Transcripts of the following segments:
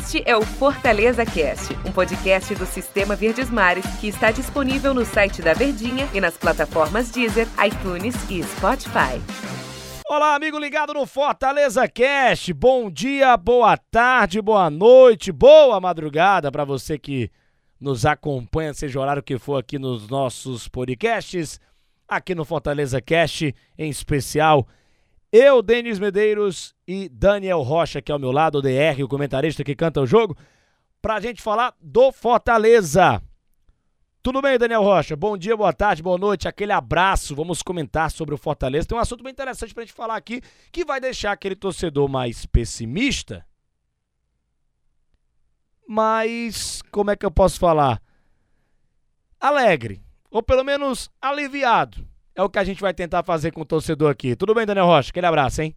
Este é o Fortaleza Cast, um podcast do Sistema Verdes Mares que está disponível no site da Verdinha e nas plataformas Deezer, iTunes e Spotify. Olá, amigo ligado no Fortaleza Cast. Bom dia, boa tarde, boa noite, boa madrugada para você que nos acompanha, seja o horário que for aqui nos nossos podcasts, aqui no Fortaleza Cast em especial. Eu, Denis Medeiros e Daniel Rocha, que é ao meu lado, o DR, o comentarista que canta o jogo, pra gente falar do Fortaleza. Tudo bem, Daniel Rocha? Bom dia, boa tarde, boa noite, aquele abraço. Vamos comentar sobre o Fortaleza. Tem um assunto bem interessante pra gente falar aqui que vai deixar aquele torcedor mais pessimista. Mas, como é que eu posso falar? Alegre, ou pelo menos aliviado é o que a gente vai tentar fazer com o torcedor aqui. Tudo bem, Daniel Rocha? Aquele abraço, hein?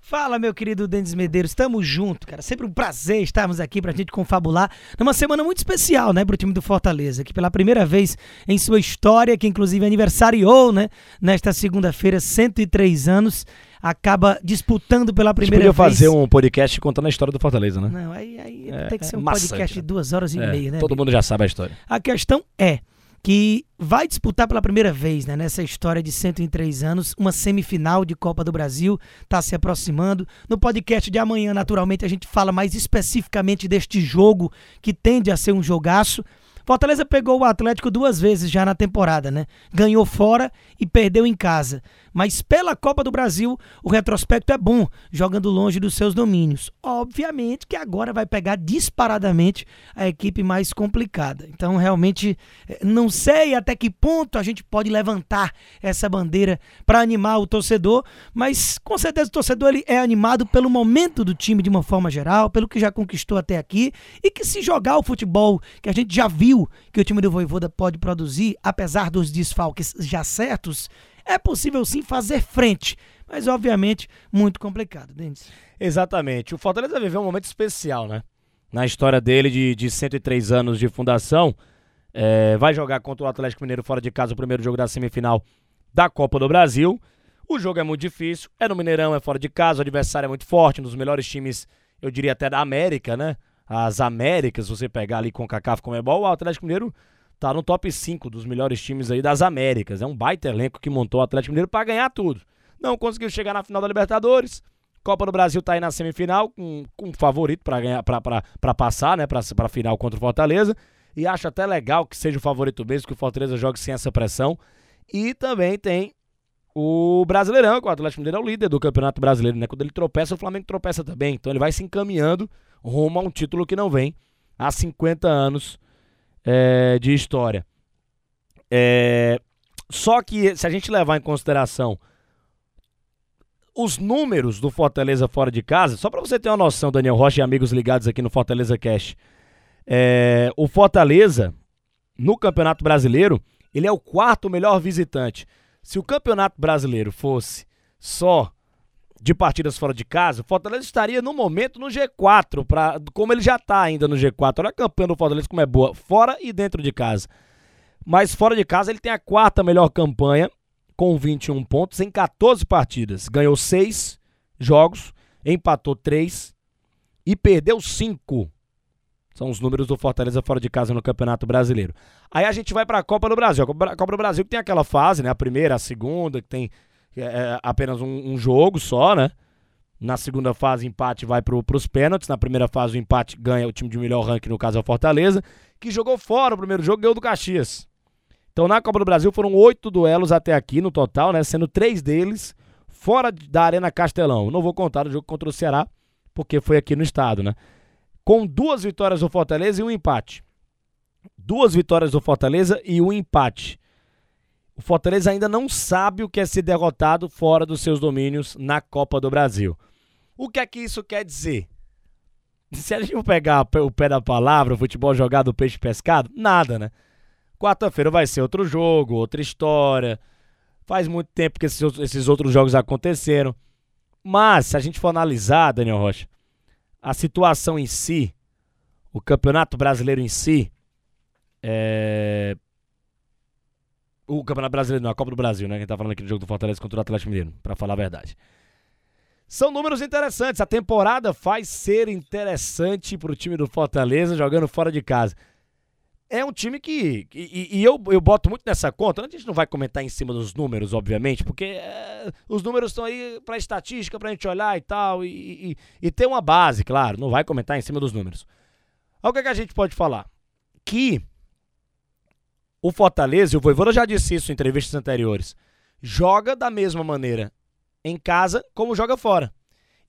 Fala, meu querido Denis Medeiros, estamos junto, cara. Sempre um prazer estarmos aqui pra gente confabular numa semana muito especial, né, pro time do Fortaleza, que pela primeira vez em sua história, que inclusive aniversariou, né, nesta segunda-feira, 103 anos, acaba disputando pela primeira a gente podia vez. fazer um podcast contando a história do Fortaleza, né? Não, aí, aí É, tem que ser é um maçante, podcast de né? duas horas e É, meia, né? todo amigo? mundo já sabe a história. A questão é que vai disputar pela primeira vez, né, nessa história de 103 anos, uma semifinal de Copa do Brasil, está se aproximando. No podcast de amanhã, naturalmente, a gente fala mais especificamente deste jogo que tende a ser um jogaço. Fortaleza pegou o Atlético duas vezes já na temporada, né? Ganhou fora e perdeu em casa. Mas pela Copa do Brasil, o retrospecto é bom, jogando longe dos seus domínios. Obviamente que agora vai pegar disparadamente a equipe mais complicada. Então, realmente, eh, não sei até que ponto a gente pode levantar essa bandeira para animar o torcedor, mas com certeza o torcedor ele é animado pelo momento do time de uma forma geral, pelo que já conquistou até aqui e que se jogar o futebol que a gente já viu que o time do Voivoda pode produzir, apesar dos desfalques já certos, é possível sim fazer frente, mas obviamente muito complicado, Denis. Exatamente. O Fortaleza viveu um momento especial, né? Na história dele de, de 103 anos de fundação. É, vai jogar contra o Atlético Mineiro fora de casa o primeiro jogo da semifinal da Copa do Brasil. O jogo é muito difícil, é no Mineirão, é fora de casa, o adversário é muito forte, um dos melhores times, eu diria até da América, né? As Américas, você pegar ali com o Cacaf como é bom, o Atlético Mineiro tá no top 5 dos melhores times aí das Américas. É um baita elenco que montou o Atlético Mineiro para ganhar tudo. Não conseguiu chegar na final da Libertadores. Copa do Brasil tá aí na semifinal com, com favorito para ganhar para passar, né, para final contra o Fortaleza. E acho até legal que seja o favorito mesmo que o Fortaleza jogue sem essa pressão. E também tem o Brasileirão, que o Atlético Mineiro é o líder do Campeonato Brasileiro, né? Quando ele tropeça, o Flamengo tropeça também. Então ele vai se encaminhando rumo a um título que não vem há 50 anos é, de história. É, só que se a gente levar em consideração os números do Fortaleza fora de casa, só para você ter uma noção, Daniel Rocha e amigos ligados aqui no Fortaleza Cash, é, o Fortaleza no Campeonato Brasileiro ele é o quarto melhor visitante. Se o Campeonato Brasileiro fosse só de partidas fora de casa, o Fortaleza estaria no momento no G4, pra, como ele já está ainda no G4. Olha a campanha do Fortaleza como é boa, fora e dentro de casa. Mas fora de casa ele tem a quarta melhor campanha, com 21 pontos em 14 partidas. Ganhou 6 jogos, empatou 3 e perdeu 5. São os números do Fortaleza fora de casa no Campeonato Brasileiro. Aí a gente vai para a Copa do Brasil. A Copa do Brasil que tem aquela fase, né? A primeira, a segunda, que tem é, apenas um, um, jogo só, né? Na segunda fase, empate vai para os pênaltis. Na primeira fase, o empate ganha o time de melhor ranking, no caso é o Fortaleza, que jogou fora o primeiro jogo, ganhou do Caxias. Então, na Copa do Brasil foram oito duelos até aqui no total, né? Sendo três deles fora da Arena Castelão. Não vou contar o jogo contra o Ceará, porque foi aqui no estado, né? Com duas vitórias do Fortaleza e um empate. Duas vitórias do Fortaleza e um empate. O Fortaleza ainda não sabe o que é ser derrotado fora dos seus domínios na Copa do Brasil. O que é que isso quer dizer? Se a gente for pegar o pé da palavra, o futebol jogado, o peixe pescado, nada, né? Quarta-feira vai ser outro jogo, outra história. Faz muito tempo que esses, outros jogos aconteceram. Mas, se a gente for analisar, Daniel Rocha, a situação em si, o Campeonato Brasileiro em si, é... o Campeonato Brasileiro, não, a Copa do Brasil, né? Gente tá falando aqui do jogo do Fortaleza contra o Atlético Mineiro, para falar a verdade. São números interessantes. A temporada faz ser interessante para o time do Fortaleza jogando fora de casa. É um time que. E, e, eu, eu boto muito nessa conta. A gente não vai comentar em cima dos números, obviamente, porque é, os números estão aí para estatística, para a gente olhar e tal. E, e, e, ter uma base, claro. Não vai comentar em cima dos números. O que, é que a gente pode falar. Que o Fortaleza, e o Voivoda já disse isso em entrevistas anteriores, joga da mesma maneira em casa como joga fora.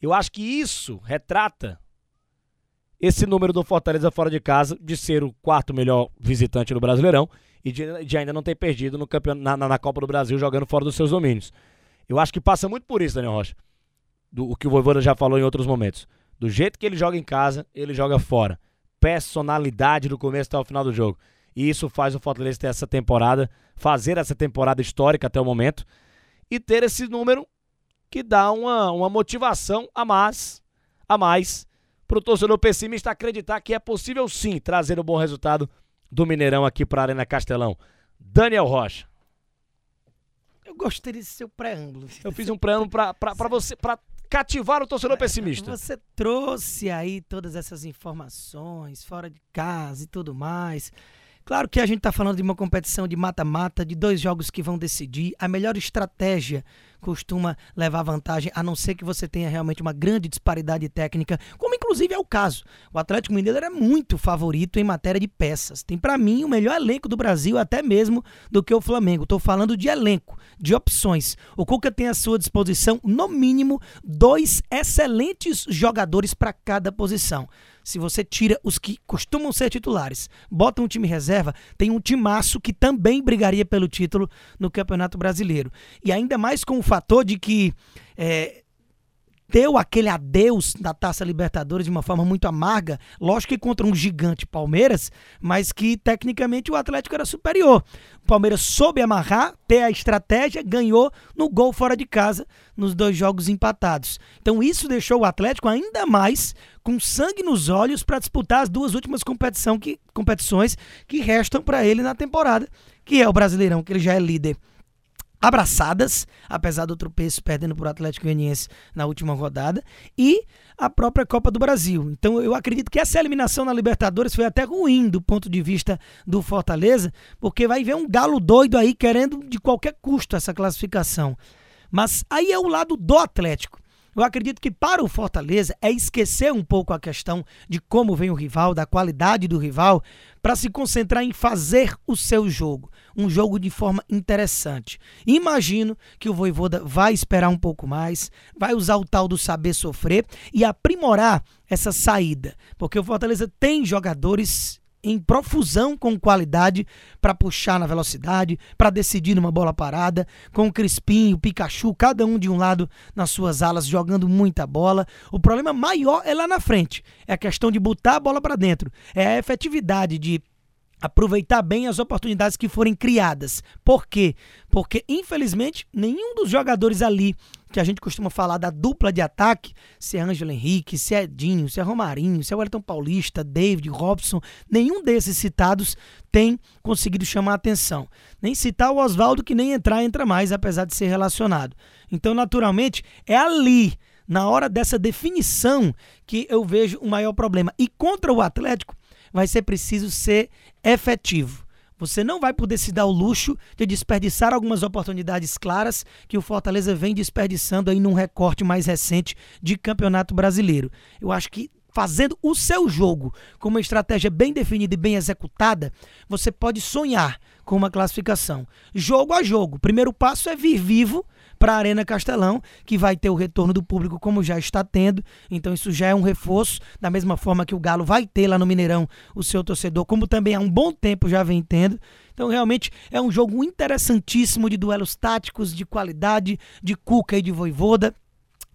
Eu acho que isso retrata esse número do Fortaleza fora de casa de ser o quarto melhor visitante no Brasileirão e de, de ainda não ter perdido no na, na, Copa do Brasil jogando fora dos seus domínios. Eu acho que passa muito por isso, Daniel Rocha. Do, o que o Voivoda já falou em outros momentos. Do jeito que ele joga em casa, ele joga fora. Personalidade do começo até o final do jogo. E isso faz o Fortaleza ter essa temporada, fazer essa temporada histórica até o momento e ter esse número que dá uma, uma motivação a mais, a mais para o torcedor pessimista acreditar que é possível sim trazer um bom resultado do Mineirão aqui para a Arena Castelão. Daniel Rocha. Eu gostei desse seu preâmbulo. Eu fiz um preâmbulo para você, para cativar o torcedor pessimista. Você trouxe aí todas essas informações, fora de casa e tudo mais. Claro que a gente está falando de uma competição de mata-mata, de dois jogos que vão decidir. A melhor estratégia costuma levar vantagem, a não ser que você tenha realmente uma grande disparidade técnica, como inclusive é o caso. O Atlético Mineiro é muito favorito em matéria de peças. Tem para mim o melhor elenco do Brasil, até mesmo do que o Flamengo. Estou falando de elenco, de opções. O Cuca tem à sua disposição, no mínimo, dois excelentes jogadores para cada posição se você tira os que costumam ser titulares, bota um time reserva, tem um timaço que também brigaria pelo título no Campeonato Brasileiro. E ainda mais com o fator de que é, deu aquele adeus da Taça Libertadores de uma forma muito amarga, lógico que contra um gigante Palmeiras, mas que tecnicamente o Atlético era superior. O Palmeiras soube amarrar, ter a estratégia, ganhou no gol fora de casa nos dois jogos empatados. Então isso deixou o Atlético ainda mais com sangue nos olhos para disputar as duas últimas competição que, competições que restam para ele na temporada, que é o Brasileirão, que ele já é líder abraçadas, apesar do tropeço perdendo para o Atlético Goianiense na última rodada, e a própria Copa do Brasil. Então eu acredito que essa eliminação na Libertadores foi até ruim do ponto de vista do Fortaleza, porque vai ver um galo doido aí querendo de qualquer custo essa classificação. Mas aí é o lado do Atlético. Eu acredito que para o Fortaleza é esquecer um pouco a questão de como vem o rival, da qualidade do rival, para se concentrar em fazer o seu jogo. Um jogo de forma interessante. Imagino que o Voivoda vai esperar um pouco mais, vai usar o tal do saber sofrer e aprimorar essa saída. Porque o Fortaleza tem jogadores em profusão com qualidade para puxar na velocidade, para decidir numa bola parada, com o Crispim, o Pikachu, cada um de um lado nas suas alas jogando muita bola. O problema maior é lá na frente, é a questão de botar a bola para dentro, é a efetividade de aproveitar bem as oportunidades que forem criadas. Por quê? Porque, infelizmente, nenhum dos jogadores ali que a gente costuma falar da dupla de ataque, se é Ângelo Henrique, se é Edinho, se é Romarinho, se é Wellington Paulista, David, Robson, nenhum desses citados tem conseguido chamar atenção. Nem citar o Oswaldo, que nem entrar, entra mais, apesar de ser relacionado. Então, naturalmente, é ali, na hora dessa definição, que eu vejo o maior problema. E contra o Atlético, vai ser preciso ser efetivo. Você não vai poder se dar o luxo de desperdiçar algumas oportunidades claras que o Fortaleza vem desperdiçando aí num recorte mais recente de Campeonato Brasileiro. Eu acho que fazendo o seu jogo com uma estratégia bem definida e bem executada, você pode sonhar com uma classificação. Jogo a jogo. Primeiro passo é vir vivo para a Arena Castelão, que vai ter o retorno do público como já está tendo. Então isso já é um reforço, da mesma forma que o Galo vai ter lá no Mineirão o seu torcedor, como também há um bom tempo já vem tendo. Então realmente é um jogo interessantíssimo de duelos táticos, de qualidade, de Cuca e de Voivoda.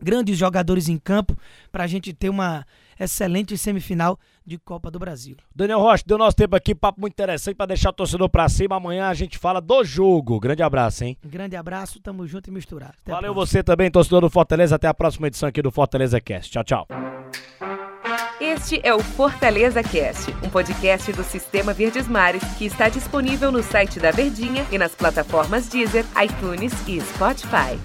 Grandes jogadores em campo para a gente ter uma excelente semifinal de Copa do Brasil. Daniel Rocha, deu nosso tempo aqui, papo muito interessante para deixar o torcedor para cima. Amanhã a gente fala do jogo. Grande abraço, hein? Grande abraço, tamo junto e misturado. Até Valeu você também, torcedor do Fortaleza. Até a próxima edição aqui do Fortaleza Cast. Tchau, tchau. Este é o Fortaleza Cast, um podcast do Sistema Verdes Mares que está disponível no site da Verdinha e nas plataformas Deezer, iTunes e Spotify.